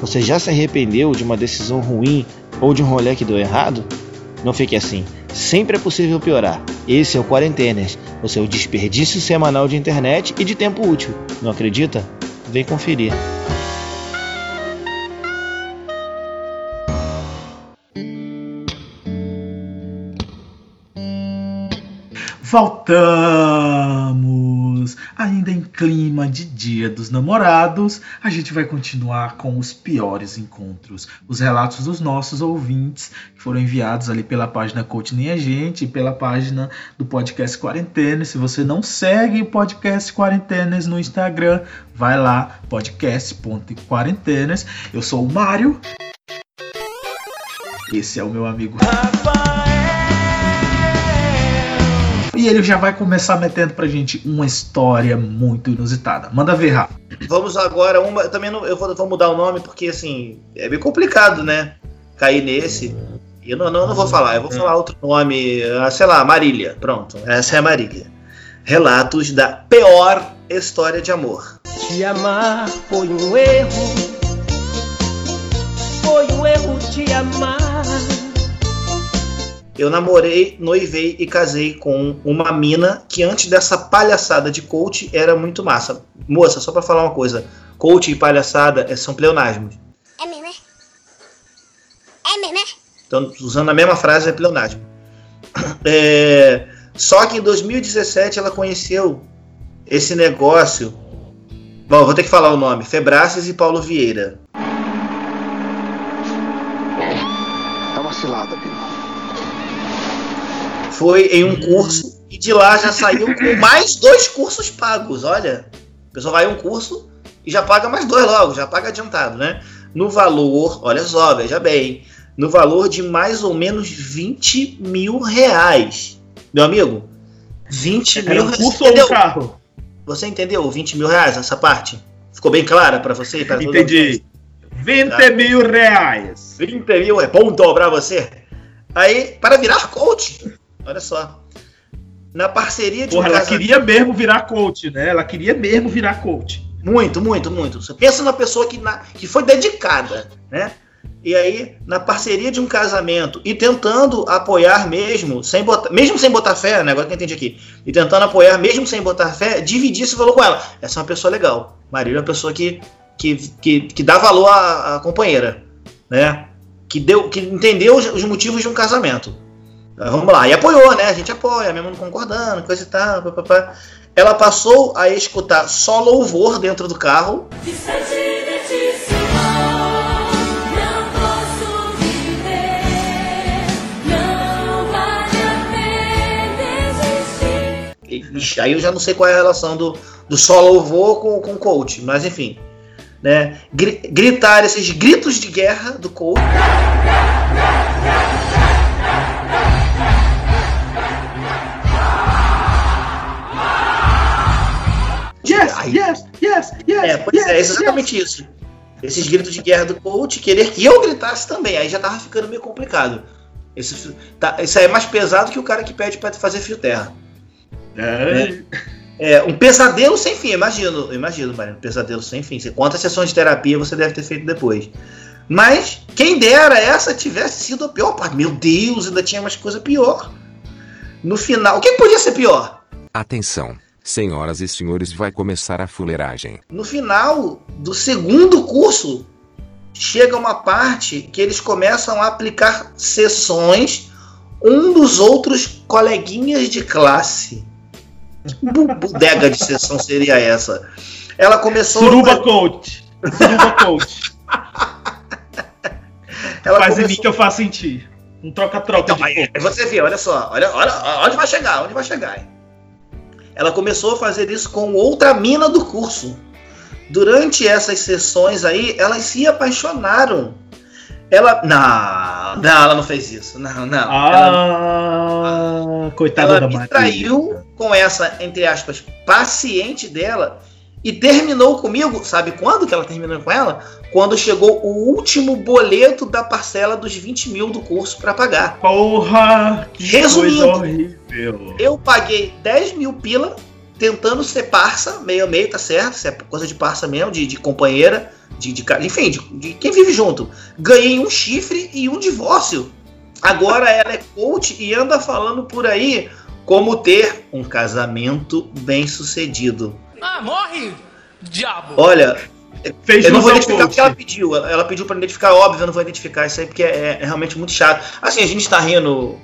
Você já se arrependeu de uma decisão ruim ou de um rolê que deu errado? Não fique assim. Sempre é possível piorar. Esse é o Quarentenas, o seu desperdício semanal de internet e de tempo útil. Não acredita? Vem conferir. Voltamos! Ainda em clima de Dia dos Namorados, a gente vai continuar com os piores encontros. Os relatos dos nossos ouvintes, que foram enviados ali pela página Coach Nem a Gente e pela página do podcast Quarentena. Se você não segue o podcast Quarentenas no Instagram, vai lá, podcast.quarentenas. Eu sou o Mário. Esse é o meu amigo. E ele já vai começar metendo pra gente uma história muito inusitada. Manda ver, Rafa. Vamos agora, uma. Eu também não, eu vou, vou, mudar o nome porque assim, é bem complicado, né? Cair nesse. Eu não, não, não vou falar, eu vou falar outro nome, ah, sei lá, Marília. Pronto, essa é a Marília. Relatos da pior história de amor. Te amar foi um erro. Foi um erro te amar. Eu namorei, noivei e casei com uma mina que antes dessa palhaçada de coach era muito massa. Moça, só pra falar uma coisa: coach e palhaçada são pleonasmos. É mesmo, é? É mesmo, é? Então, usando a mesma frase, é pleonasmo. É, só que em 2017 ela conheceu esse negócio. Bom, vou ter que falar o nome: Febraces e Paulo Vieira. Tá uma cilada, Bino. Foi em um curso e de lá já saiu com mais dois cursos pagos. Olha, a pessoa vai em um curso e já paga mais dois logo, já paga adiantado, né? No valor, olha só, veja bem, no valor de mais ou menos 20 mil reais. Meu amigo, 20 Era mil um reais. curso ou um carro? Você entendeu 20 mil reais essa parte? Ficou bem clara para você? e pra? Entendi. 20 Tá. mil reais. 20 mil é ponto pra você. Aí, para virar coach, olha só. Na parceria de Porra, um ela casamento- queria mesmo virar coach, né? Ela queria mesmo virar coach. Muito, muito, muito. Você pensa numa pessoa que, na- que foi dedicada, né? E aí, na parceria de um casamento e tentando apoiar mesmo, sem botar, mesmo sem botar fé, né? Agora que eu entendi aqui. E tentando apoiar mesmo sem botar fé, dividir esse valor com ela. Essa é uma pessoa legal. Marília é uma pessoa que, que, que, que dá valor à, à companheira, né? Que, deu, que entendeu os, os motivos de um casamento. Ah, Vamos lá, e apoiou, né? A gente apoia, mesmo não concordando, coisa e tal. papapá. Ela passou a escutar só louvor dentro do carro aí eu já não sei qual é a relação do, do só louvor com, com o coach, mas enfim. Né? Gri- gritar esses gritos de guerra do coach. Yes, Ai. yes, yes, yes. É, pois yes, é, exatamente isso. Esses gritos de guerra do coach, querer que eu gritasse também, aí já tava ficando meio complicado. Esse, tá, isso aí é mais pesado que o cara que pede pra fazer fio terra. yes. É. É, um pesadelo sem fim, imagino, imagino, Mariano, um pesadelo sem fim. Você quantas sessões de terapia você deve ter feito depois. Mas, quem dera essa tivesse sido a pior parte. Meu Deus, ainda tinha mais coisa pior. No final, o que podia ser pior? Atenção, senhoras e senhores, vai começar a fuleiragem. No final do segundo curso, chega uma parte que eles começam a aplicar sessões um dos outros coleguinhas de classe. Que bodega de sessão seria essa? Ela começou. Suruba coach. Suruba coach. ela Faz em começou- mim que eu faço em ti. Um troca-troca Então, de aí você vê, olha só, olha, olha onde vai chegar, onde vai chegar. hein? Ela começou a fazer isso com outra mina do curso. Durante essas sessões aí, elas se apaixonaram. Ela. Não, não, ela não fez isso. Não, não. ela, Ah, coitada ela da Maria. traiu com essa, entre aspas, paciente dela e terminou comigo. Sabe quando que ela terminou com ela? Quando chegou o último boleto da parcela dos 20 mil do curso para pagar. Porra, que Resumindo. horrível. Eu paguei 10 mil pila tentando ser parça, meio a meio, tá certo? Isso é coisa de parça mesmo, de, de companheira. de, de enfim, de, de quem vive junto. Ganhei um chifre e um divórcio. Agora ela é coach e anda falando por aí como ter um casamento bem sucedido. Ah, morre, diabo! Olha, Fez eu não vou identificar porque ela pediu. Ela ela pediu pra identificar, óbvio, eu não vou identificar isso aí porque é, é realmente muito chato. Assim, a gente tá rindo,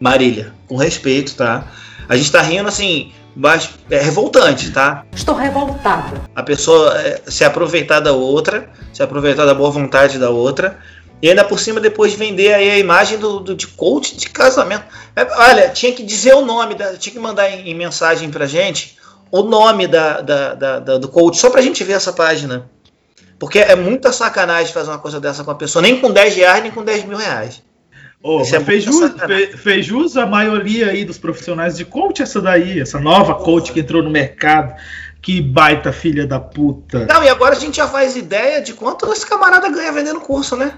Marília, com respeito, tá? A gente tá rindo assim, mas é revoltante, tá? Estou revoltada. A pessoa é, se aproveitar da outra, se aproveitar da boa vontade da outra, e ainda por cima depois vender aí a imagem do, do- de coach de casamento. É, olha, tinha que dizer o nome, da, tinha que mandar em, em mensagem pra gente o nome da, da- da- do coach, só pra gente ver essa página. Porque é muita sacanagem fazer uma coisa dessa com a pessoa, nem com 10 reais, nem com 10 mil reais. Isso é fez, jus, fe- fez jus a maioria aí dos profissionais de coach essa daí, essa nova coach que entrou no mercado. Que baita filha da puta. Não, e agora a gente já faz ideia de quanto esse camarada ganha vendendo curso, né?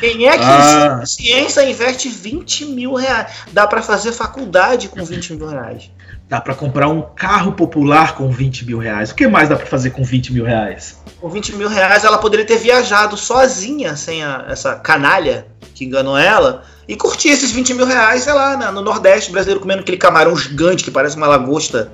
Quem é que Ah. ciência investe 20 mil reais? Dá pra fazer faculdade com 20 mil reais. Dá pra comprar um carro popular com 20 mil reais. O que mais dá pra fazer com 20 mil reais? Com 20 mil reais ela poderia ter viajado sozinha, sem a- essa canalha que enganou ela, e curtir esses 20 mil reais, sei lá, no Nordeste brasileiro comendo aquele camarão gigante que parece uma lagosta.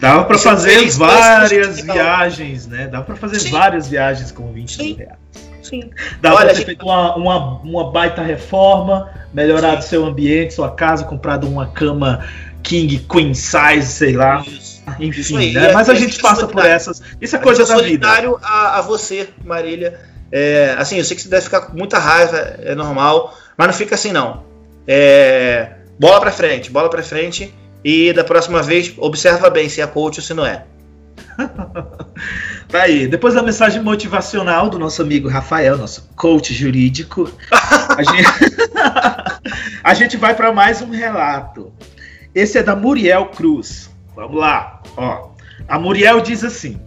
Dava Isso fazer fez várias viagens, né? Dava pra fazer Sim. várias viagens com 20 Sim. mil reais. Sim. Dava Olha, pra ter gente- feito uma, uma, uma baita reforma, melhorado seu ambiente, sua casa, comprado uma cama king, queen size, sei lá. Isso. Enfim, aí. né? Mas a gente é passa por solidário. essas. Isso é coisa da vida. solidário a, a você, Marília. É, assim, eu sei que você deve ficar com muita raiva, é normal, mas não fica assim não. É, bola pra frente, bola pra frente e da próxima vez observa bem se é coach ou se não é. Tá aí. Depois da mensagem motivacional do nosso amigo Rafael, nosso coach jurídico, a gente, a gente vai para mais um relato. Esse é da Muriel Cruz. Vamos lá. Ó, a Muriel diz assim: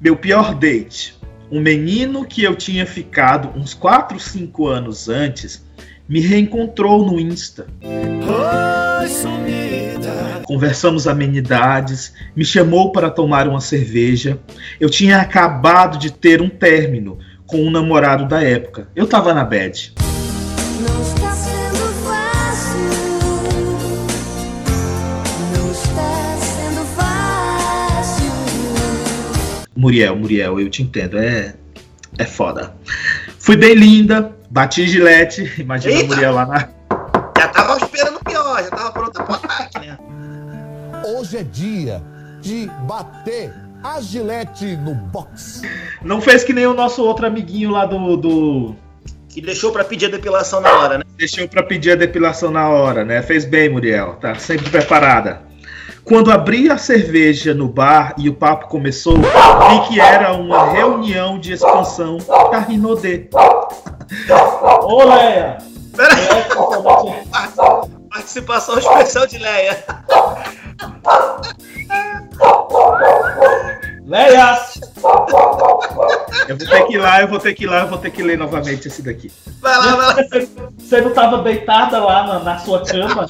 Meu pior date. Um menino que eu tinha ficado uns 4, 5 anos antes me reencontrou no Insta. Conversamos amenidades, me chamou para tomar uma cerveja. Eu tinha acabado de ter um término com um namorado da época. Eu tava na bad. Muriel, Muriel, eu te entendo, é é foda. Fui bem linda, bati gilete, imagina a Eita! Muriel lá na Já tava esperando o pior, já tava pronta pro ataque, né? Hoje é dia de bater a gilete no box. Não fez que nem o nosso outro amiguinho lá do, do Que deixou pra pedir a depilação na hora, né? deixou para pedir a depilação na hora, né? Fez bem, Muriel, tá sempre preparada. Quando abri a cerveja no bar e o papo começou, vi que era uma reunião de expansão da Rinodê. Ô, Leia! Pera aí, participação especial de Leia. Leia! Eu vou ter que ir lá, eu vou ter que ir lá, eu vou ter que ler novamente esse daqui. Vai lá, vai lá. Você não tava deitada lá na, na sua cama?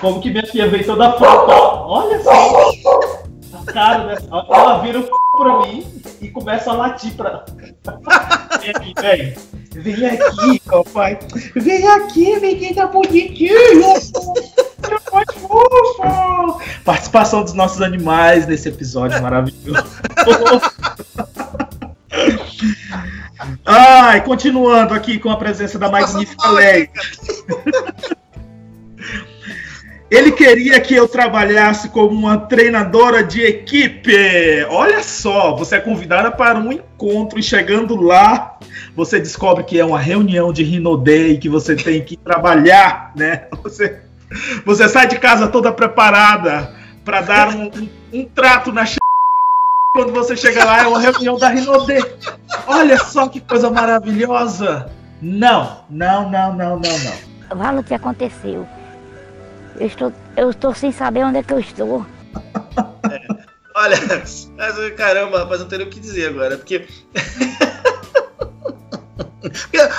Como que minha filha veio toda pronta? Olha só! A cara dessa. Ela vira o c pra mim e começa a latir pra. Vem aqui, vem. Vem aqui, papai. Vem aqui, menina bonitinho. Participação dos nossos animais nesse episódio maravilhoso. Ai, continuando aqui com a presença da magnífica Leia. Ele queria que eu trabalhasse como uma treinadora de equipe. Olha só, você é convidada para um encontro e chegando lá, você descobre que é uma reunião de Rinodei que você tem que trabalhar, né? Você, você sai de casa toda preparada para dar um, um- um trato na quando você chega lá é uma reunião da Rinodê. Olha só que coisa maravilhosa. Não, não, não, não, não, não. O que aconteceu. Eu estou, eu estou sem saber onde é que eu estou. Olha, mas, caramba, rapaz, não tenho o que dizer agora, porque.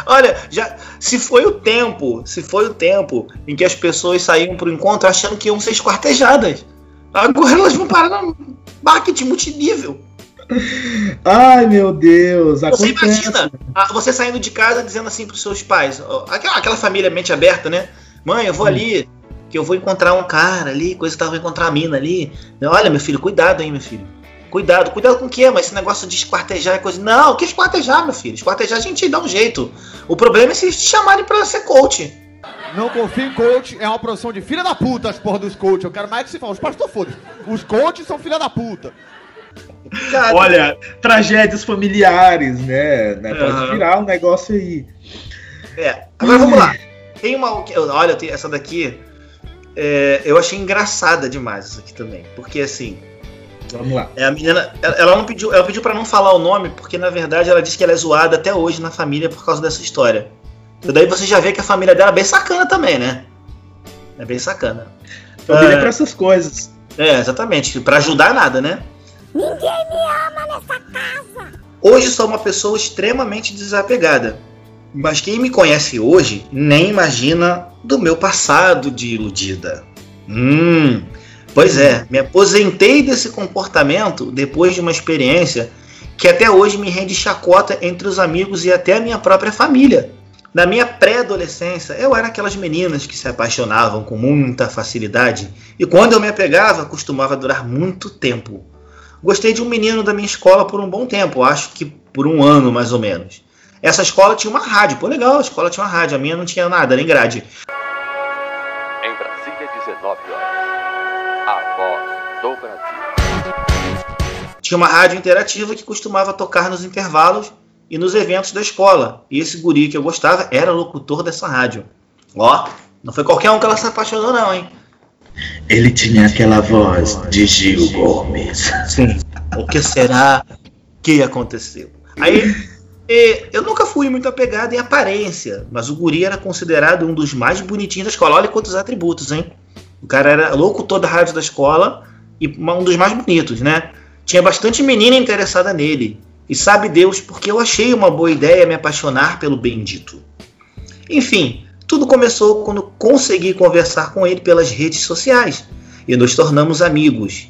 Olha, já, se foi o tempo, se foi o tempo em que as pessoas saíam pro encontro achando que iam ser esquartejadas. Agora elas vão parar no marketing multinível. Ai, meu Deus. Você Acontece. imagina ah, você saindo de casa dizendo assim pros seus pais, aquela, aquela família mente aberta, né? Mãe, eu vou ali, que eu vou encontrar um cara ali, coisa que tava vou encontrar a mina ali. Olha, meu filho, cuidado aí, meu filho. Cuidado, cuidado com o quê? Mas esse negócio de esquartejar é coisa. Não, o que esquartejar, meu filho? Esquartejar a gente dá um jeito. O problema é se eles te chamarem pra ser coach. Não confio em coach, é uma profissão de filha da puta as porra dos coach. Eu quero mais que se fala, os pastores foda Os coaches são filha da puta. Cara, Olha, tragédias familiares, né? né? Pode Aham. virar um negócio aí. É, agora vamos lá. Tem uma. Olha, tem essa daqui. É, eu achei engraçada demais isso aqui também. Porque assim, Vamos lá. é, a menina. Ela ela não pediu. Ela pediu pra não falar o nome, porque na verdade ela disse que ela é zoada até hoje na família por causa dessa história. Então daí você já vê que a família dela é bem sacana também, né? É bem sacana. Família É. pra essas coisas. É, exatamente. Pra ajudar nada, né? Ninguém me ama nessa casa. Hoje sou uma pessoa extremamente desapegada. Mas quem me conhece hoje nem imagina do meu passado de iludida. Hum, pois é, me aposentei desse comportamento depois de uma experiência que até hoje me rende chacota entre os amigos e até a minha própria família. Na minha pré-adolescência, eu era aquelas meninas que se apaixonavam com muita facilidade e quando eu me apegava, costumava durar muito tempo. Gostei de um menino da minha escola por um bom tempo, acho que por um ano mais ou menos. Essa escola tinha uma rádio, pô, legal, a escola tinha uma rádio, a minha não tinha nada, nem grade. Tinha uma rádio interativa que costumava tocar nos intervalos e nos eventos da escola. E esse guri que eu gostava era locutor dessa rádio. Ó, não foi qualquer um que ela se apaixonou, não, hein? Ele tinha aquela voz de Gil Gomes. Sim. O que será que aconteceu? Aí, eu nunca fui muito apegado em aparência, mas o guri era considerado um dos mais bonitinhos da escola. Olha quantos atributos, hein? O cara era locutor da rádio da escola e um dos mais bonitos, né? Tinha bastante menina interessada nele. E sabe Deus porque eu achei uma boa ideia me apaixonar pelo bendito. Enfim, tudo começou quando consegui conversar com ele pelas redes sociais e nos tornamos amigos.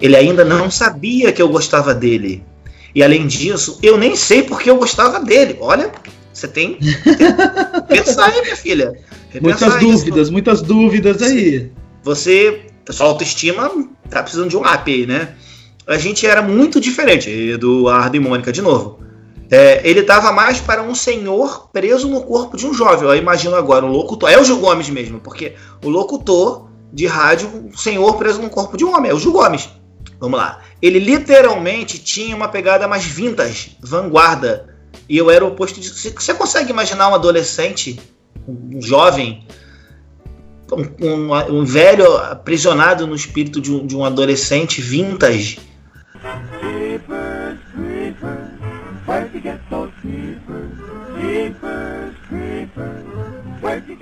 Ele ainda não sabia que eu gostava dele. E além disso, eu nem sei porque eu gostava dele. Olha, você tem que pensar aí, minha filha. Muitas Repensar isso. dúvidas, muitas dúvidas aí. Você, sua autoestima tá precisando de um up aí, né? A gente era muito diferente, Eduardo e Mônica, de novo. É, ele estava mais para um senhor preso no corpo de um jovem. Eu imagino agora, um locutor. É o Gil Gomes mesmo, porque o locutor de rádio, um senhor preso no corpo de um homem, é o Gil Gomes. Vamos lá. Ele literalmente tinha uma pegada mais vintage, vanguarda. E eu era o oposto disso. Você consegue imaginar um adolescente, um jovem, um, um- um velho aprisionado no espírito de um, de um adolescente vintage?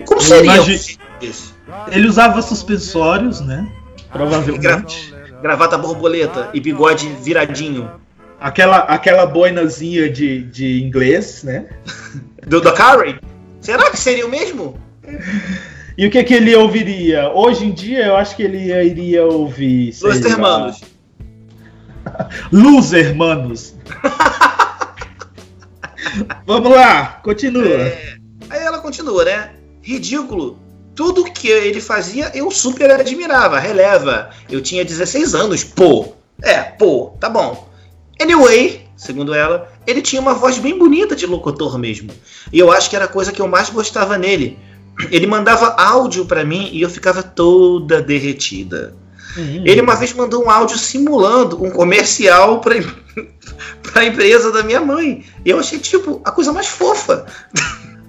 Como Eu seria um imagi- filme desse? Ele usava suspensórios, né? Provavelmente. Gravata borboleta e bigode viradinho. Aquela, aquela boinazinha de, de inglês, né? Do da Karen? Será que seria o mesmo? E o que, que ele ouviria? Hoje em dia, eu acho que ele iria ouvir. Los lá, Hermanos. Los Hermanos. Vamos lá, continua. É, Aí ela continua, né? Ridículo. Tudo que ele fazia eu super admirava. Releva. Eu tinha 16 anos, pô. É, pô, tá bom. Anyway, segundo ela, ele tinha uma voz bem bonita de locutor mesmo. E eu acho que era a coisa que eu mais gostava nele. Ele mandava áudio pra mim e eu ficava toda derretida. Hum. Ele uma vez mandou um áudio simulando um comercial pra, em- pra empresa da minha mãe. E eu achei, tipo, a coisa mais fofa.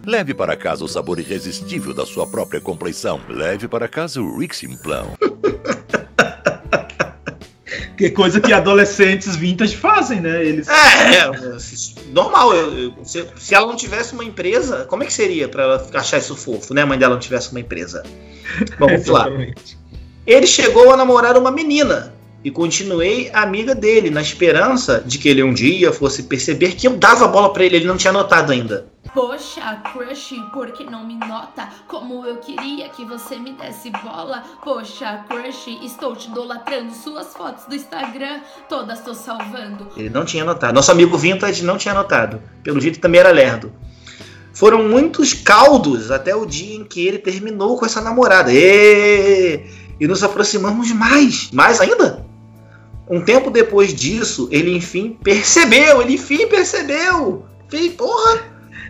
Leve para casa o sabor irresistível da sua própria compleição. Leve para casa o Rick Simplão. Que coisa que adolescentes vintage fazem, né? Eles. É, é, normal. eu- eu- se, se ela não tivesse uma empresa, como é que seria pra ela achar isso fofo, né? A mãe dela não tivesse uma empresa. Bom, vamos lá. Exatamente. Ele chegou a namorar uma menina e continuei amiga dele, na esperança de que ele um dia fosse perceber que eu dava bola pra ele. Ele não tinha notado ainda. Poxa, crush, por que não me nota? Como eu queria que você me desse bola. Poxa, crush, estou te idolatrando. Suas fotos do Instagram, todas tô salvando. Ele não tinha notado. Nosso amigo Vintage não tinha notado. Pelo jeito também era lerdo. Foram muitos caldos até o dia em que ele terminou com essa namorada. E, e nos aproximamos mais. Mais ainda? Um tempo depois disso, ele enfim percebeu. Ele enfim percebeu. Fei, porra.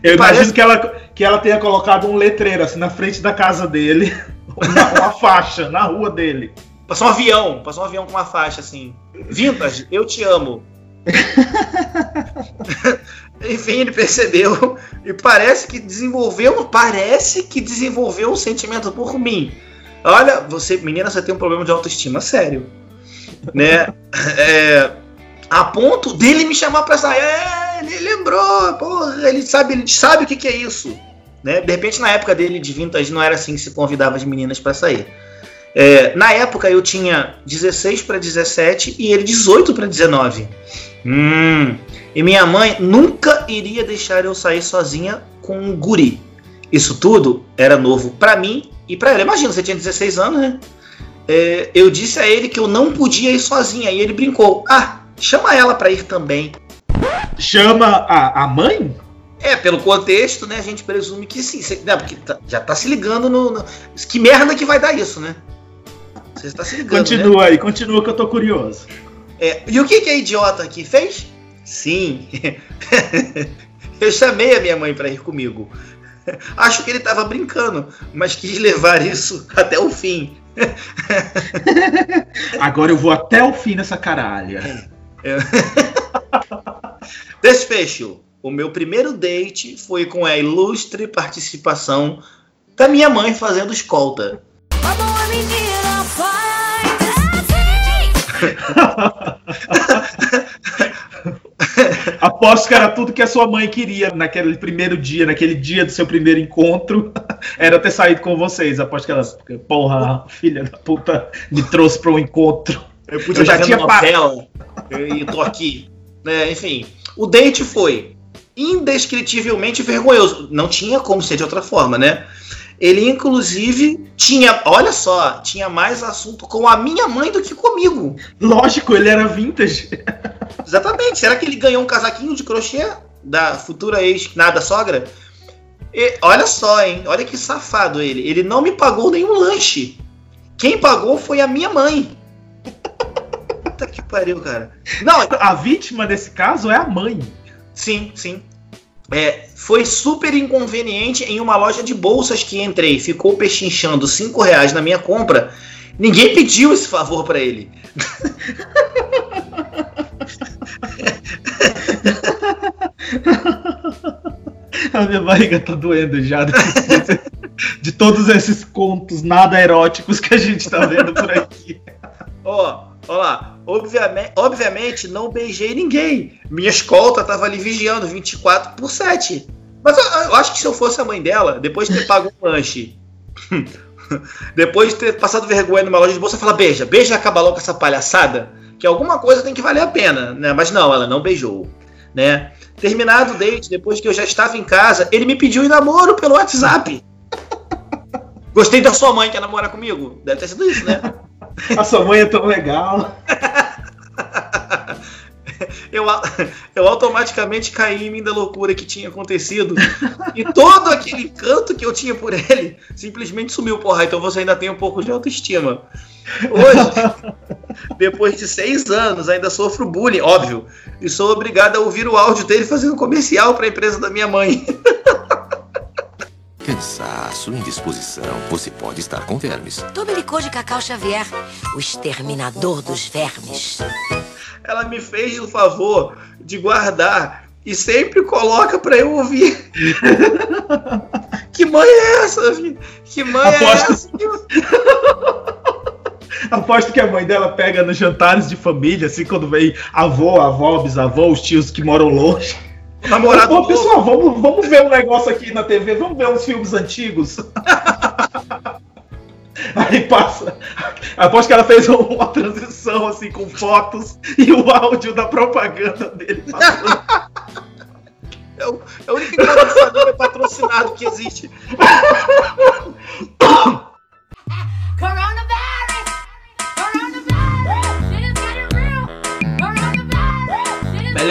Eu Parece- imagino que ela, que ela tenha colocado um letreiro assim na frente da casa dele, uma, uma faixa na rua dele. Passou um avião. Passou um avião com uma faixa assim. Vintage, eu te amo. Enfim, ele percebeu e parece que desenvolveu, parece que desenvolveu um sentimento por mim. Olha, você, menina, você tem um problema de autoestima sério, né? É, a ponto dele me chamar pra sair. É, ele lembrou, porra, ele sabe, ele sabe o que, que é isso, né? De repente, na época dele de vintage, não era assim que se convidava as meninas pra sair. É, na época eu tinha 16 para 17 e ele 18 para 19. Hum, e minha mãe nunca iria deixar eu sair sozinha com um guri. Isso tudo era novo para mim e para ela. Imagina, você tinha 16 anos, né? É, eu disse a ele que eu não podia ir sozinha e ele brincou: Ah, chama ela para ir também. Chama a, a mãe? É, pelo contexto, né? A gente presume que sim. Cê- né, porque tá- já tá se ligando no, no- Que merda que vai dar isso, né? Você está se ligando. né? Continua aí, continua que eu tô curioso. É, e o que, que a idiota aqui fez? Sim. Eu chamei a minha mãe para ir comigo. Acho que ele estava brincando, mas quis levar isso até o fim. Agora eu vou até o fim nessa caralha. É. Desfecho. O meu primeiro date foi com a ilustre participação da minha mãe fazendo escolta. A boa menina Aposto que era tudo que a sua mãe queria naquele primeiro dia, naquele dia do seu primeiro encontro, era ter saído com vocês. Aposto que ela, porra, filha da puta, me trouxe para um encontro. Eu podia já tinha novela e tô aqui. né, enfim, o date foi indescritivelmente vergonhoso. Não tinha como ser de outra forma, né? Ele, inclusive, tinha, olha só, tinha mais assunto com a minha mãe do que comigo. Lógico, ele era vintage. Exatamente. Será que ele ganhou um casaquinho de crochê da futura ex-nada sogra? E, olha só, hein? Olha que safado ele. Ele não me pagou nenhum lanche. Quem pagou foi a minha mãe. Puta que pariu, cara. Não, a vítima desse caso é a mãe. Sim, sim. É, foi super inconveniente em uma loja de bolsas que entrei. Ficou pechinchando 5 reais na minha compra. Ninguém pediu esse favor pra ele. A minha barriga tá doendo já de, todos esses contos nada eróticos que a gente tá vendo por aqui. Ó, ó lá. Obviamente, obviamente não beijei ninguém. Minha escolta tava ali vigiando 24 por 7. Mas eu, eu acho que se eu fosse a mãe dela, depois de ter pago um lanche, depois de ter passado vergonha numa loja de bolsa, fala: beija, beija e acaba logo com essa palhaçada, que alguma coisa tem que valer a pena, né? Mas não, ela não beijou, né? Terminado o date, depois que eu já estava em casa, ele me pediu em namoro pelo WhatsApp. Gostei da sua mãe que quer namorar comigo? Deve ter sido isso, né? A sua mãe é tão legal. eu, eu automaticamente caí em mim da loucura que tinha acontecido. E todo aquele canto que eu tinha por ele simplesmente sumiu, porra. Então você ainda tem um pouco de autoestima. Hoje, depois de seis anos, ainda sofro bullying, óbvio. E sou obrigado a ouvir o áudio dele fazendo comercial para a empresa da minha mãe. Cansaço, indisposição. Você pode estar com vermes. Tome licor de cacau Xavier, o exterminador dos vermes. Ela me fez o favor de guardar e sempre coloca para eu ouvir. que mãe é essa, filho? Que mãe Aposto- é essa? Aposto que a mãe dela pega nos jantares de família, assim, quando vem avô, avó, bisavô, os tios que moram longe. Namorado Pô, pessoal, vamos, vamos ver um negócio aqui na TV, vamos ver uns filmes antigos. Aí passa. Aposto que ela fez uma transição assim com fotos e o áudio da propaganda dele passando. É, o- é a única único de família patrocinado que existe.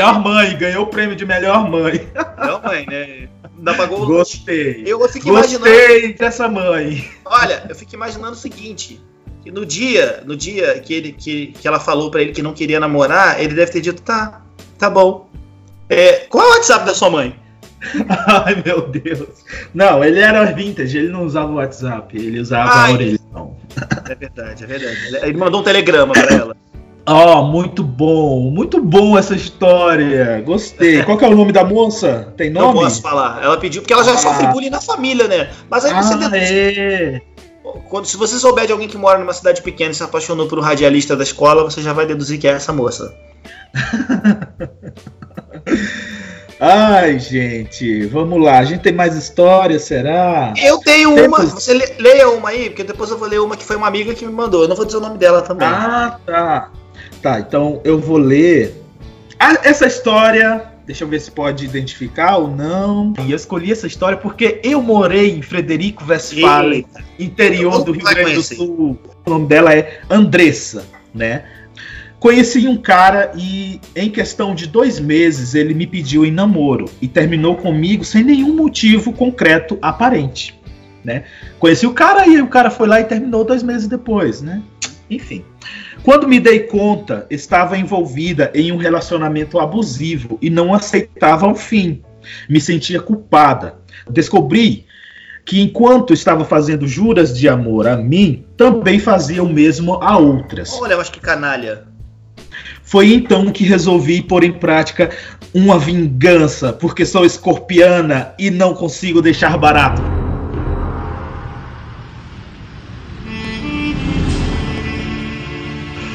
Melhor mãe, ganhou o prêmio de melhor mãe. Melhor mãe, né? Ainda pagou Gostei. Eu fico Gostei imaginando. dessa mãe. Olha, eu fico imaginando o seguinte. Que no dia, no dia que, ele, que, que ela falou pra ele que não queria namorar, ele deve ter dito, tá, tá bom. É, qual é o WhatsApp da sua mãe? Ai, meu Deus. Não, ele era vintage, ele não usava o WhatsApp, ele usava Ai. a orelhão. É verdade, é verdade. Ele- Ele mandou um telegrama pra ela. Ó, muito bom, muito bom essa história. Gostei. Qual que é o nome da moça? Tem Não nome? posso falar. Ela pediu porque ela já Ah. sofre bullying na família, né? Mas aí você Ah, deduz. é. Quando, se você souber de alguém que mora numa cidade pequena e se apaixonou por um radialista da escola, você já vai deduzir que é essa moça. Ai, gente, vamos lá. A gente tem mais história, será? Eu tenho uma. Você le- leia uma aí, porque depois eu vou ler uma que foi uma amiga que me mandou. Eu não vou dizer o nome dela também. Ah, tá. Tá, então eu vou ler. Ah, essa história, deixa eu ver se pode identificar ou não. E eu escolhi essa história porque eu morei em Frederico Westphalen, interior do Rio Grande do. Sul. O nome dela é Andressa, né? Conheci um cara e, em questão de dois meses, ele me pediu em namoro e terminou comigo sem nenhum motivo concreto aparente, né? Conheci o cara e o cara foi lá e terminou dois meses depois, né? Enfim. Quando me dei conta, estava envolvida em um relacionamento abusivo e não aceitava o fim. Me sentia culpada. Descobri que enquanto estava fazendo juras de amor a mim, também fazia o mesmo a outras. Olha, eu acho que canalha. Foi então que resolvi pôr em prática uma vingança, porque sou escorpiana e não consigo deixar barato.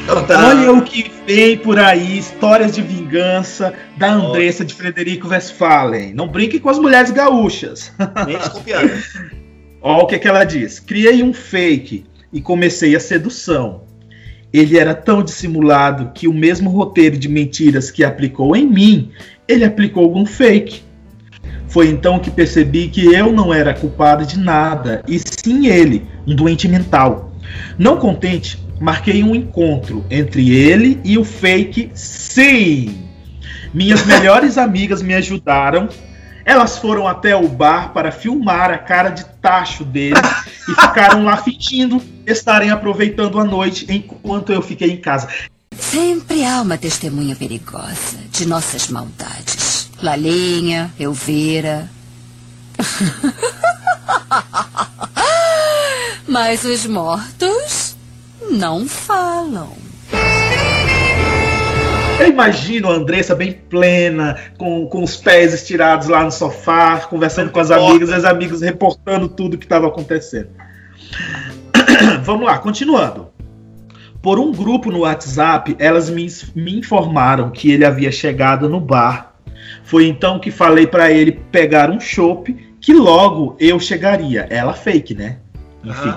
Olha o que vem por aí, histórias de vingança da Andressa de Frederico Westphalen. Não brinque com as mulheres gaúchas. Nem escorpiana. Olha o que, que ela diz. Criei um fake e comecei a sedução. Ele era tão dissimulado que o mesmo roteiro de mentiras que aplicou em mim, ele aplicou um fake. Foi então que percebi que eu não era culpada de nada, e sim ele, um doente mental. Não contente, marquei um encontro entre ele e o fake. Sim! Minhas melhores amigas me ajudaram. Elas foram até o bar para filmar a cara de tacho dele e ficaram lá fingindo estarem aproveitando a noite enquanto eu fiquei em casa. Sempre há uma testemunha perigosa de nossas maldades. Lalinha, Elvira. Mas os mortos não falam. Eu imagino a Andressa bem plena, com, com os pés estirados lá no sofá, conversando com as amigas, as amigas reportando tudo que estava acontecendo. Vamos lá, continuando. Por um grupo no WhatsApp, elas me, me informaram que ele havia chegado no bar. Foi então que falei para ele pegar um chopp, que logo eu chegaria. Ela fake, né? Enfim.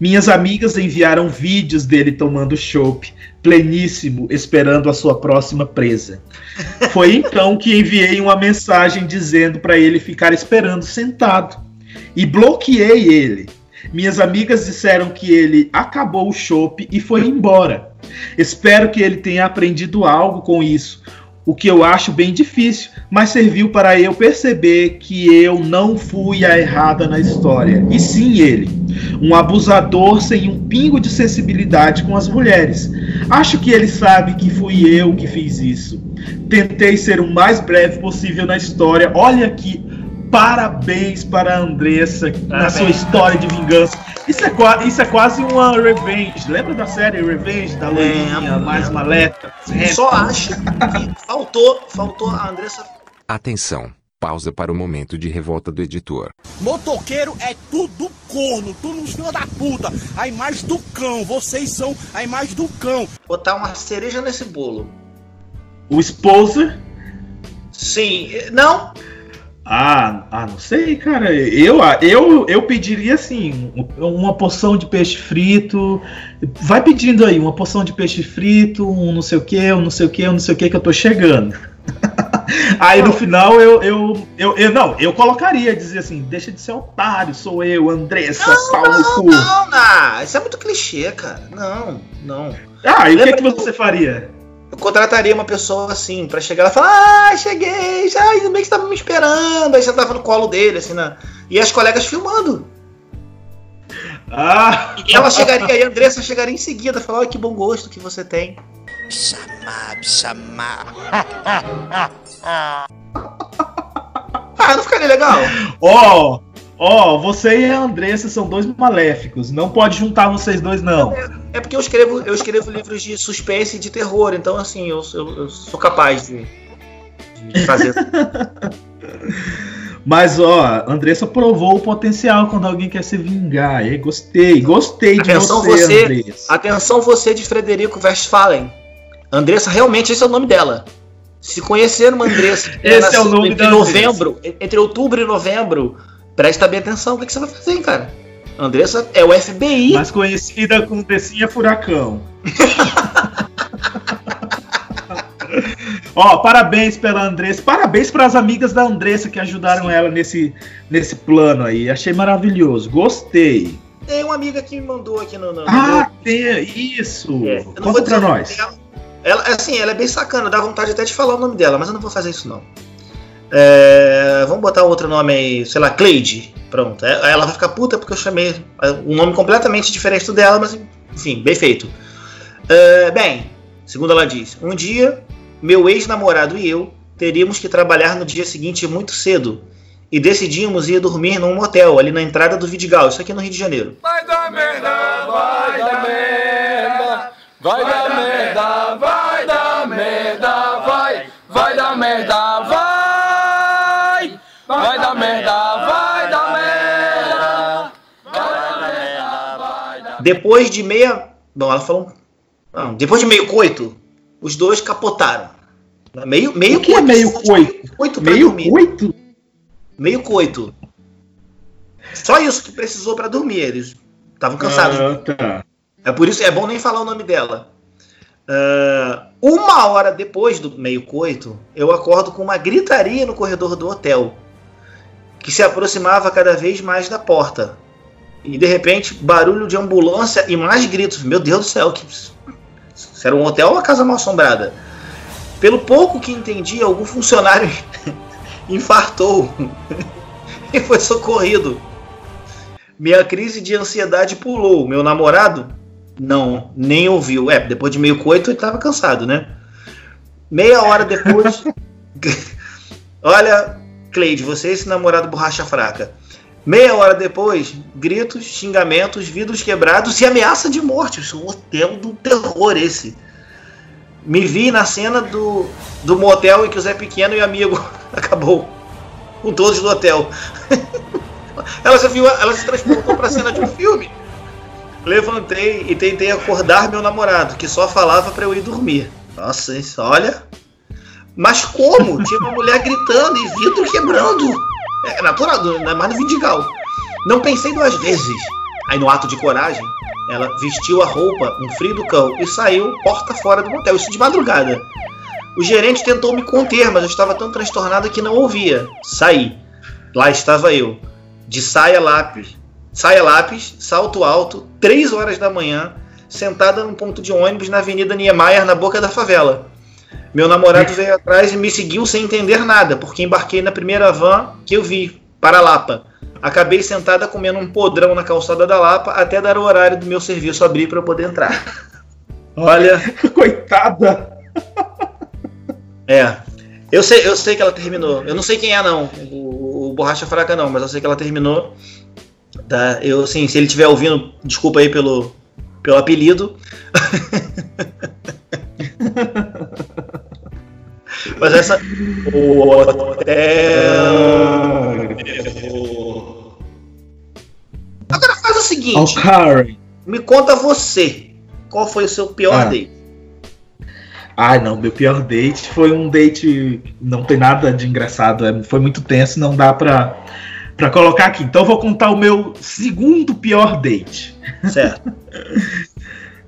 Minhas amigas enviaram vídeos dele tomando chopp, pleníssimo, esperando a sua próxima presa. Foi então que enviei uma mensagem dizendo para ele ficar esperando sentado e bloqueei ele. Minhas amigas disseram que ele acabou o chopp e foi embora. Espero que ele tenha aprendido algo com isso, o que eu acho bem difícil, mas serviu para eu perceber que eu não fui a errada na história, e sim ele, um abusador sem um pingo de sensibilidade com as mulheres. Acho que ele sabe que fui eu que fiz isso. Tentei ser o mais breve possível na história. Olha aqui, parabéns para a Andressa na sua história de vingança. Isso é, isso é quase uma revenge. Lembra da série Revenge da loirinha mais maleta? Só acho que faltou, faltou a Andressa. Atenção. Pausa para o momento de revolta do editor. Motoqueiro é tudo corno, tudo uns filhos da puta. A imagem do cão, vocês são a imagem do cão. Botar uma cereja nesse bolo. O Sponsor? Sim. Não? Ah, ah, não sei, cara. Eu, eu, eu pediria assim, uma porção de peixe frito. Vai pedindo aí, uma porção de peixe frito, um não sei o que, um não sei o que, um não sei o que que eu tô chegando. Aí no final eu, eu, eu, eu. Não, eu colocaria, dizer assim: deixa de ser otário, sou eu, Andressa, Não, pau no não, cu. não, não. Isso é muito clichê, cara. Não, não. Ah, e o que, Lembra que você faria? Eu contrataria uma pessoa assim, pra chegar lá e falar: Ah, cheguei, já, ainda bem que você tava me esperando. Aí você tava no colo dele, assim, na... e as colegas filmando. Ah! E ela chegaria, e a Andressa chegaria em seguida, falar: Olha que bom gosto que você tem. Chamar, chamar. Ah, não ficaria legal? Ó, ó, você e a Andressa são dois maléficos. Não pode juntar vocês dois, não. É porque eu escrevo, eu escrevo livros de suspense e de terror, então assim, eu, eu- eu sou capaz de, de fazer. Mas, ó, a Andressa provou o potencial quando alguém quer se vingar. E gostei, gostei de Atenção você, você, Andressa. atenção você de Frederico Westphalen. Andressa, realmente esse é o nome dela. Se conhecer uma Andressa Esse é o nome entre novembro, entre outubro e novembro, presta bem atenção, o que, que você vai fazer, hein, cara? Andressa é o FBI. Mais conhecida como Dessinha Furacão. Ó, parabéns pela Andressa. Parabéns para as amigas da Andressa que ajudaram ela nesse, nesse plano aí. Achei maravilhoso. Gostei. Tem uma amiga que me mandou aqui no. no Ah, tem isso. É, Conta pra nome nós. dela. Ela, assim, ela é bem sacana, dá vontade até de falar o nome dela, mas eu não vou fazer isso não. É, vamos botar outro nome aí, sei lá, Cleide. Pronto. É, Ela vai ficar puta porque eu chamei um nome completamente diferente do dela, mas enfim, bem feito. É, bem, segundo ela diz, um dia meu ex-namorado e eu teríamos que trabalhar no dia seguinte muito cedo e decidimos ir dormir num motel ali na entrada do Vidigal, isso aqui no Rio de Janeiro. Vai dar merda, vai dar merda, vai dar merda, vai dar merda, vai, vai dar merda, vai, vai dar merda, vai dar merda, Depois de meia. Bom, ela falou. Não, depois de meio coito, os dois capotaram. Meio, meio O que é meio coito? coito Meio dormir. coito? Meio coito. Só isso que precisou pra dormir. Eles estavam cansados. Ah, tá. É por isso é bom nem falar o nome dela. Ah, uma hora depois do meio coito, eu acordo com uma gritaria no corredor do hotel, que se aproximava cada vez mais da porta. E de repente, barulho de ambulância e mais gritos. Meu Deus do céu, que isso era um hotel ou uma casa mal assombrada? Pelo pouco que entendi, algum funcionário infartou e foi socorrido. Minha crise de ansiedade pulou. Meu namorado não, nem ouviu. É, depois de meio coito, ele estava cansado, né? Meia hora depois. Olha, Cleide, você e esse namorado borracha fraca. Meia hora depois, gritos, xingamentos, vidros quebrados e ameaça de morte. Isso é um hotel do terror esse. Me vi na cena do, do motel em que o Zé Pequeno e o amigo acabou com todos do hotel. ela se viu, ela se transportou para a cena de um filme. Levantei e tentei acordar meu namorado, que só falava para eu ir dormir. Nossa, isso, olha. Mas como? Tinha uma mulher gritando e vidro quebrando. É natural, não é mais no Vidigal. Não pensei duas vezes. Aí, no ato de coragem, ela vestiu a roupa, um frio do cão, e saiu porta fora do motel. Isso de madrugada. O gerente tentou me conter, mas eu estava tão transtornada que não ouvia. Saí. Lá estava eu, de saia lápis, saia lápis, salto alto, três horas da manhã, sentada num ponto de ônibus na Avenida Niemeyer, na boca da favela. Meu namorado veio atrás e me seguiu sem entender nada, porque embarquei na primeira van que eu vi, para Lapa. Acabei sentada comendo um podrão na calçada da Lapa até dar o horário do meu serviço abrir para eu poder entrar. Olha. Coitada! É. Eu sei, eu sei que ela terminou. Eu não sei quem é, não. O, o Borracha Fraca, não, mas eu sei que ela terminou. Tá? Eu, assim, se ele estiver ouvindo, desculpa aí pelo, pelo apelido. Mas essa. Agora faz o seguinte. Me conta você. Qual foi o seu pior Ah. date? Ai, não, meu pior date foi um date. Não tem nada de engraçado, é- foi muito tenso, não dá pra, pra colocar aqui. Então eu vou contar o meu segundo pior date. Certo.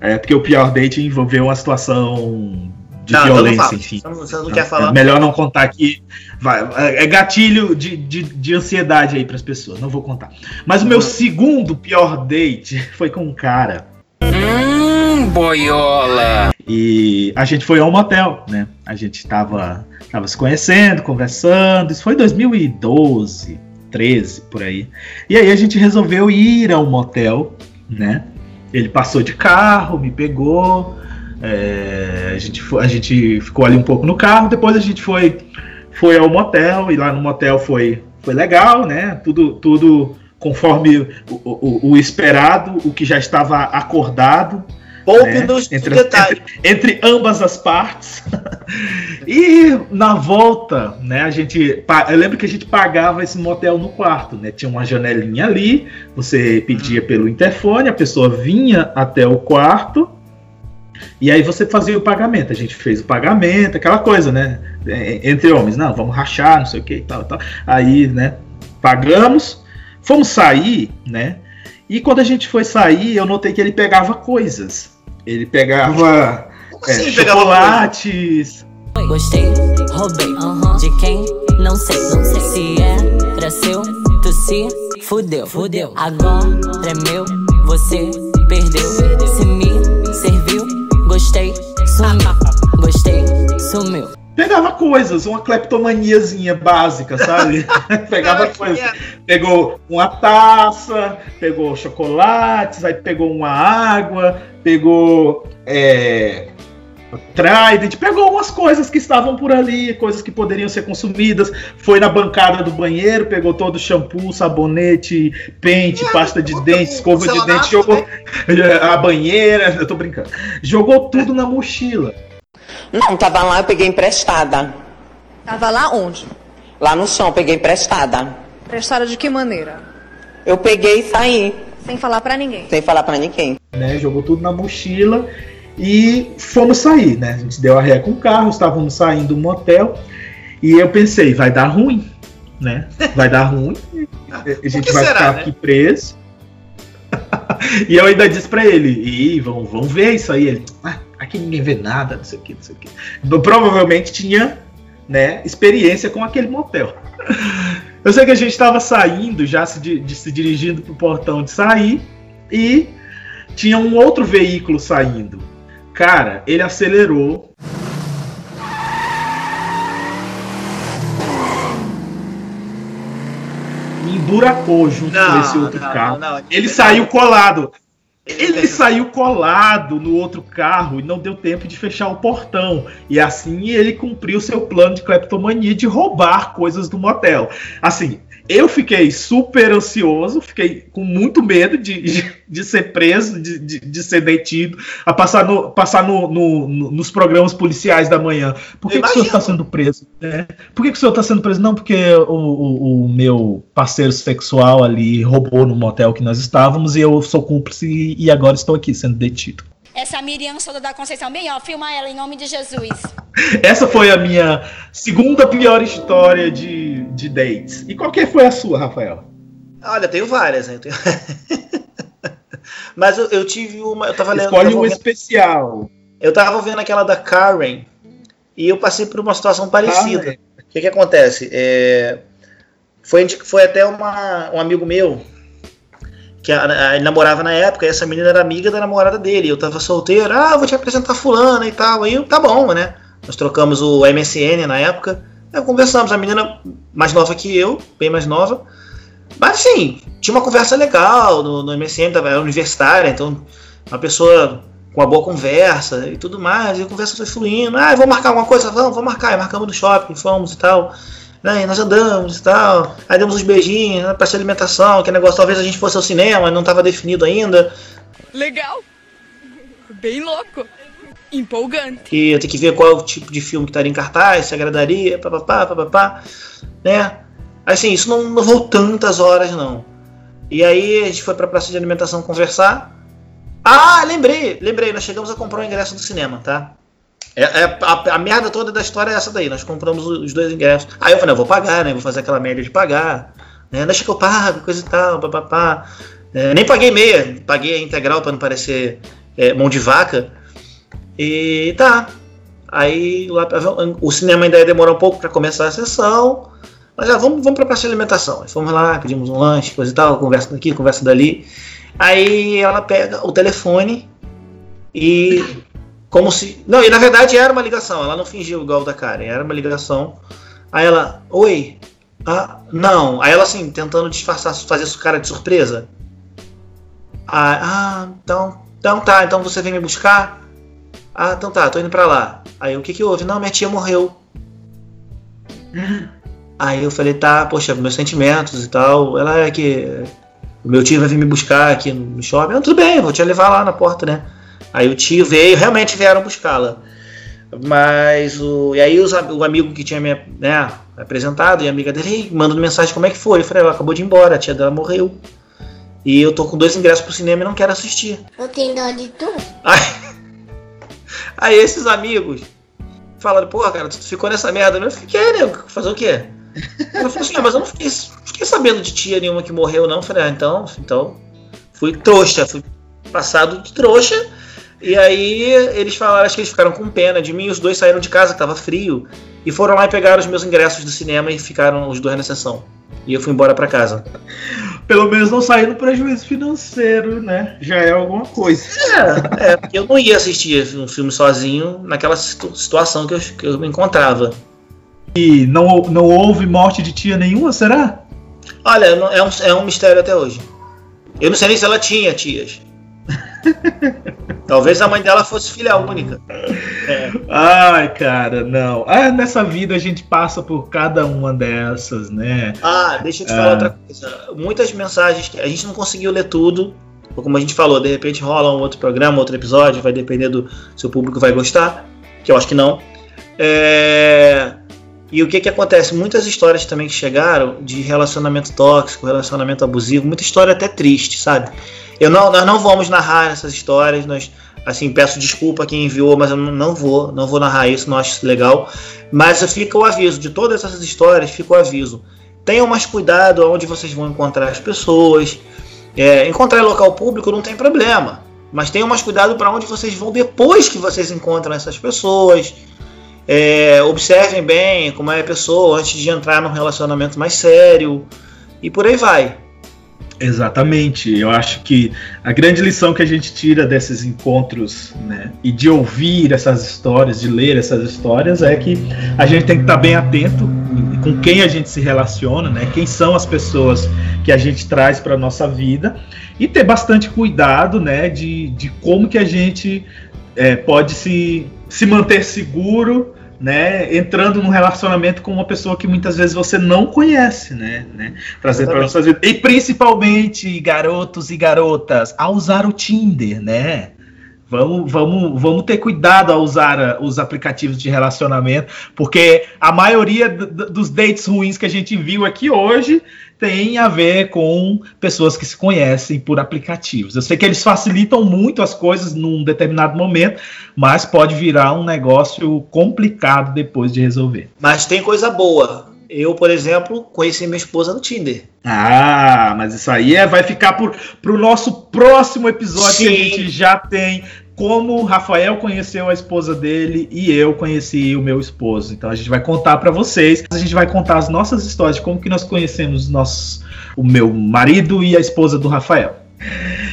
É porque o pior date envolveu uma situação de Não, então violência, enfim. Você não- você não É quer falar? melhor não contar aqui. Vai, é gatilho de, de, de ansiedade aí pras pessoas, não vou contar. Mas o meu segundo pior date foi com um cara. Hum, boiola. E a gente foi a um motel, né? A gente tava, tava se conhecendo, conversando. Isso foi em 2012, 13, por aí. E aí a gente resolveu ir a um motel, né? Ele passou de carro, me pegou. é, a, gente a gente ficou ali um pouco no carro. Depois a gente foi, foi ao motel. E lá no motel foi, foi legal, né? Tudo, tudo conforme o, o- o esperado, o que já estava acordado. Poupe né? nos entre, detalhes. entre, entre ambas as partes. e na volta, né, a gente. Eu lembro que a gente pagava esse motel no quarto, né? Tinha uma janelinha ali, você pedia pelo interfone, a pessoa vinha até o quarto. E aí você fazia o pagamento. A gente fez o pagamento, aquela coisa, né? É, Entre homens, não, vamos rachar, não sei o que e tal, e tal. Aí, né, pagamos, fomos sair, né? E quando a gente foi sair, eu notei que ele pegava coisas. Ele pegava é, assim pegava chocolates. Gostei, roubei. De quem? Não sei, não sei. Se era seu, tu se fudeu, fudeu. Agora é meu, você perdeu. Se me serviu, gostei, sumiu. Gostei, sumiu. Pegava coisas, uma cleptomaniazinha básica, sabe? pegava coisas. Pegou uma taça, pegou chocolates, aí pegou uma água, pegou é, Trident, pegou umas coisas que estavam por ali, coisas que poderiam ser consumidas. Foi na bancada do banheiro, pegou todo o shampoo, sabonete, pente, pasta de dente, escova de dente, jogou a banheira. Eu tô brincando. Jogou tudo na mochila. Não, tava lá, eu peguei emprestada. Tava lá onde? Lá no chão, peguei emprestada. Prestada de que maneira? Eu peguei e saí, Sem falar pra ninguém. sem falar pra ninguém. né? Jogou tudo na mochila e fomos sair, né? A gente deu a ré com o carro, estávamos saindo do motel e eu pensei, vai dar ruim, né? Vai dar ruim, a gente vai será, ficar né? aqui preso. e eu ainda disse pra ele, Ih, vamos, vamos ver isso aí. Ele, ah, aqui ninguém vê nada, não sei o que, não sei o que. Provavelmente tinha, né, experiência com aquele motel. Eu sei que a gente estava saindo, já se, de- se dirigindo pro portão de sair, e tinha um outro veículo saindo. Cara, ele acelerou. Emburacou junto Não, com esse outro não, carro. não. Ele saiu colado. Ele saiu colado no outro carro e não deu tempo de fechar o portão. E assim ele cumpriu seu plano de cleptomania de roubar coisas do motel. Assim, eu fiquei super ansioso, fiquei com muito medo de, de, de ser preso, de, de, de ser detido, a passar, no, passar no, no- no- nos programas policiais da manhã. Por que, que o senhor está sendo preso? né? Por que, que o senhor está sendo preso? Não, porque o, o, o meu parceiro sexual ali roubou no motel que nós estávamos e eu sou cúmplice e, e agora estou aqui sendo detido. Essa Miriam Souza da Conceição. Bem, ó, filma ela em nome de Jesus. Essa foi a minha segunda pior história de, de dates. E qual que foi a sua, Rafael? Olha, tenho várias, né? Eu tenho- Mas eu, eu tive uma. Eu tava lendo. Escolhe tava um vendo- especial. Eu tava vendo aquela da Karen e eu passei por uma situação parecida. O que, que acontece? É, foi, foi até uma, um amigo meu que a- a- ele namorava na época, e essa menina era amiga da namorada dele. Eu tava solteiro, ah, vou te apresentar fulana e tal. Aí tá bom, né? Nós trocamos o MSN na época. Aí conversamos, a menina mais nova que eu, bem mais nova. Mas assim, tinha uma conversa legal no, no MSN, tava, era universitária, então uma pessoa com uma boa conversa e tudo mais, e a conversa foi fluindo. Ah, vamos marcar alguma coisa? Vamos, vamos marcar. E marcamos no shopping, fomos e tal. Né, e nós andamos e tal. Aí demos uns beijinhos, né, praça de alimentação, que negócio, talvez a gente fosse ao cinema, não estava definido ainda. Legal. Bem louco. Empolgante. que eu tenho que ver qual é o tipo de filme que estaria em cartaz, se agradaria, papapá, papapá, né? Assim, isso não levou tantas horas, não. E aí a gente foi pra praça de alimentação conversar. Ah, lembrei, lembrei, nós chegamos a comprar o ingresso do cinema, tá? É, é- a, a merda toda da história é essa daí, nós compramos os dois ingressos. Aí eu falei, vou pagar, né? Vou fazer aquela média de pagar, né? Deixa que eu pago, coisa e tal, papapá. É, nem paguei meia, paguei a integral pra não parecer é, mão de vaca. E tá. Aí lá, o cinema ainda ia demorar um pouco para começar a sessão. Mas já vamos, vamos para a praça de alimentação. Aí fomos lá, pedimos um lanche, coisa e tal, conversa daqui, conversa dali. Aí ela pega o telefone e como se. Não, e na verdade era uma ligação, ela não fingiu igual da Karen, era uma ligação. Aí ela, oi. Ah, não. Aí ela assim, tentando disfarçar, fazer isso cara de surpresa. Ah, ah, então, então tá, então você vem me buscar? Ah, então tá, tô indo pra lá. Aí o que que houve? Não, minha tia morreu. Aí eu falei, tá, poxa, meus sentimentos e tal. Ela é que o meu tio vai vir me buscar aqui no shopping. Não, tudo bem, vou te levar lá na porta, né? Aí o tio veio, realmente vieram buscá-la. Mas o. E aí os, o amigo que tinha me né, apresentado e a amiga dele mandando mensagem como é que foi. Eu falei, ela acabou de ir embora, a tia dela morreu. E eu tô com dois ingressos pro cinema e não quero assistir. Eu tenho dó de tu? Aí, aí esses amigos falaram, porra, cara, tu ficou nessa merda. Eu fiquei, né? Fazer o quê? Ela falou assim, ah, mas eu não fiquei, fiquei, sabendo de tia nenhuma que morreu, não. Eu falei, ah, então, então. Fui trouxa, fui passado de trouxa. E aí eles falaram, acho que eles ficaram com pena de mim, os dois saíram de casa, que tava frio, e foram lá e pegaram os meus ingressos do cinema e ficaram os dois na sessão. E eu fui embora para casa. Pelo menos não saí no prejuízo financeiro, né? Já é alguma coisa. É, é porque eu não ia assistir um filme sozinho naquela situ situação que eu, que eu me encontrava. E não, não houve morte de tia nenhuma, será? Olha, é um, é um mistério até hoje. Eu não sei nem se ela tinha tias. Talvez a mãe dela fosse filha única. É. Ai, cara, não. Ah, nessa vida a gente passa por cada uma dessas, né? Ah, deixa eu te falar ah. outra coisa. Muitas mensagens que a gente não conseguiu ler tudo. Como a gente falou, de repente rola um outro programa, outro episódio, vai depender do seu público vai gostar, que eu acho que não. É... E o que que acontece? Muitas histórias também que chegaram de relacionamento tóxico, relacionamento abusivo, muita história até triste, sabe? Eu não, nós não vamos narrar essas histórias, nós assim, peço desculpa a quem enviou, mas eu não vou, não vou narrar isso, não acho isso legal. Mas fica o aviso, de todas essas histórias, fica o aviso. Tenham mais cuidado onde vocês vão encontrar as pessoas. É, encontrar em local público não tem problema. Mas tenham mais cuidado para onde vocês vão depois que vocês encontram essas pessoas. É, observem bem como é a pessoa antes de entrar num relacionamento mais sério. E por aí vai. Exatamente. Eu acho que a grande lição que a gente tira desses encontros, né, e de ouvir essas histórias, de ler essas histórias, é que a gente tem que estar bem atento com quem a gente se relaciona, né, quem são as pessoas que a gente traz para nossa vida e ter bastante cuidado, né, de, de como que a gente é, pode se, se manter seguro né, entrando num relacionamento com uma pessoa que muitas vezes você não conhece, né, né trazer para nossas vidas. E principalmente, garotos e garotas, a usar o Tinder, né? Vamos, vamos, vamos ter cuidado ao usar uh, os aplicativos de relacionamento, porque a maioria dos dates ruins que a gente viu aqui hoje tem a ver com pessoas que se conhecem por aplicativos. Eu sei que eles facilitam muito as coisas num determinado momento, mas pode virar um negócio complicado depois de resolver. Mas tem coisa boa. Eu, por exemplo, conheci minha esposa no Tinder. Ah, mas isso aí é, vai ficar para o nosso próximo episódio Sim. que a gente já tem como Rafael conheceu a esposa dele e eu conheci o meu esposo. Então a gente vai contar para vocês, a gente vai contar as nossas histórias de como que nós conhecemos o meu marido e a esposa do Rafael.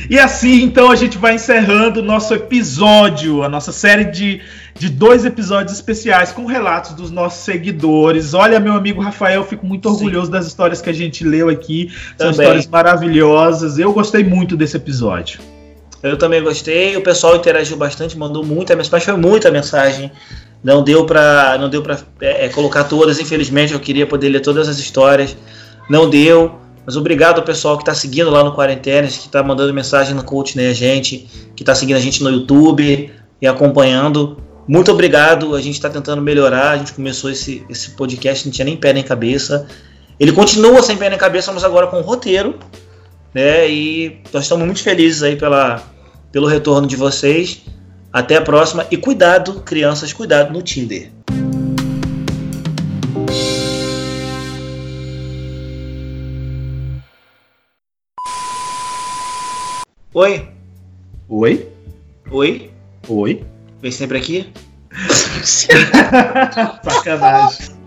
E assim, então, a gente vai encerrando o nosso episódio, a nossa série de, de dois episódios especiais com relatos dos nossos seguidores. Olha, meu amigo Rafael, fico muito orgulhoso Sim. das histórias que a gente leu aqui. São Também. histórias maravilhosas. Eu gostei muito desse episódio. Eu também gostei, o pessoal interagiu bastante, mandou muita mensagem, foi muita mensagem. Não deu para não deu para é, é, colocar todas, infelizmente eu queria poder ler todas as histórias. Não deu, mas obrigado ao pessoal que está seguindo lá no Quarentenas, que está mandando mensagem no Coach, né, a gente, que está seguindo a gente no YouTube e acompanhando. Muito obrigado, a gente está tentando melhorar, a gente começou esse, esse podcast, não tinha nem pé nem cabeça. Ele continua sem pé nem cabeça, mas agora com roteiro né? E nós estamos muito felizes aí pela, pelo retorno de vocês. Até a próxima e cuidado, crianças, cuidado no Tinder. Oi. Oi. Oi. Oi. Vem sempre aqui. Sacanagem.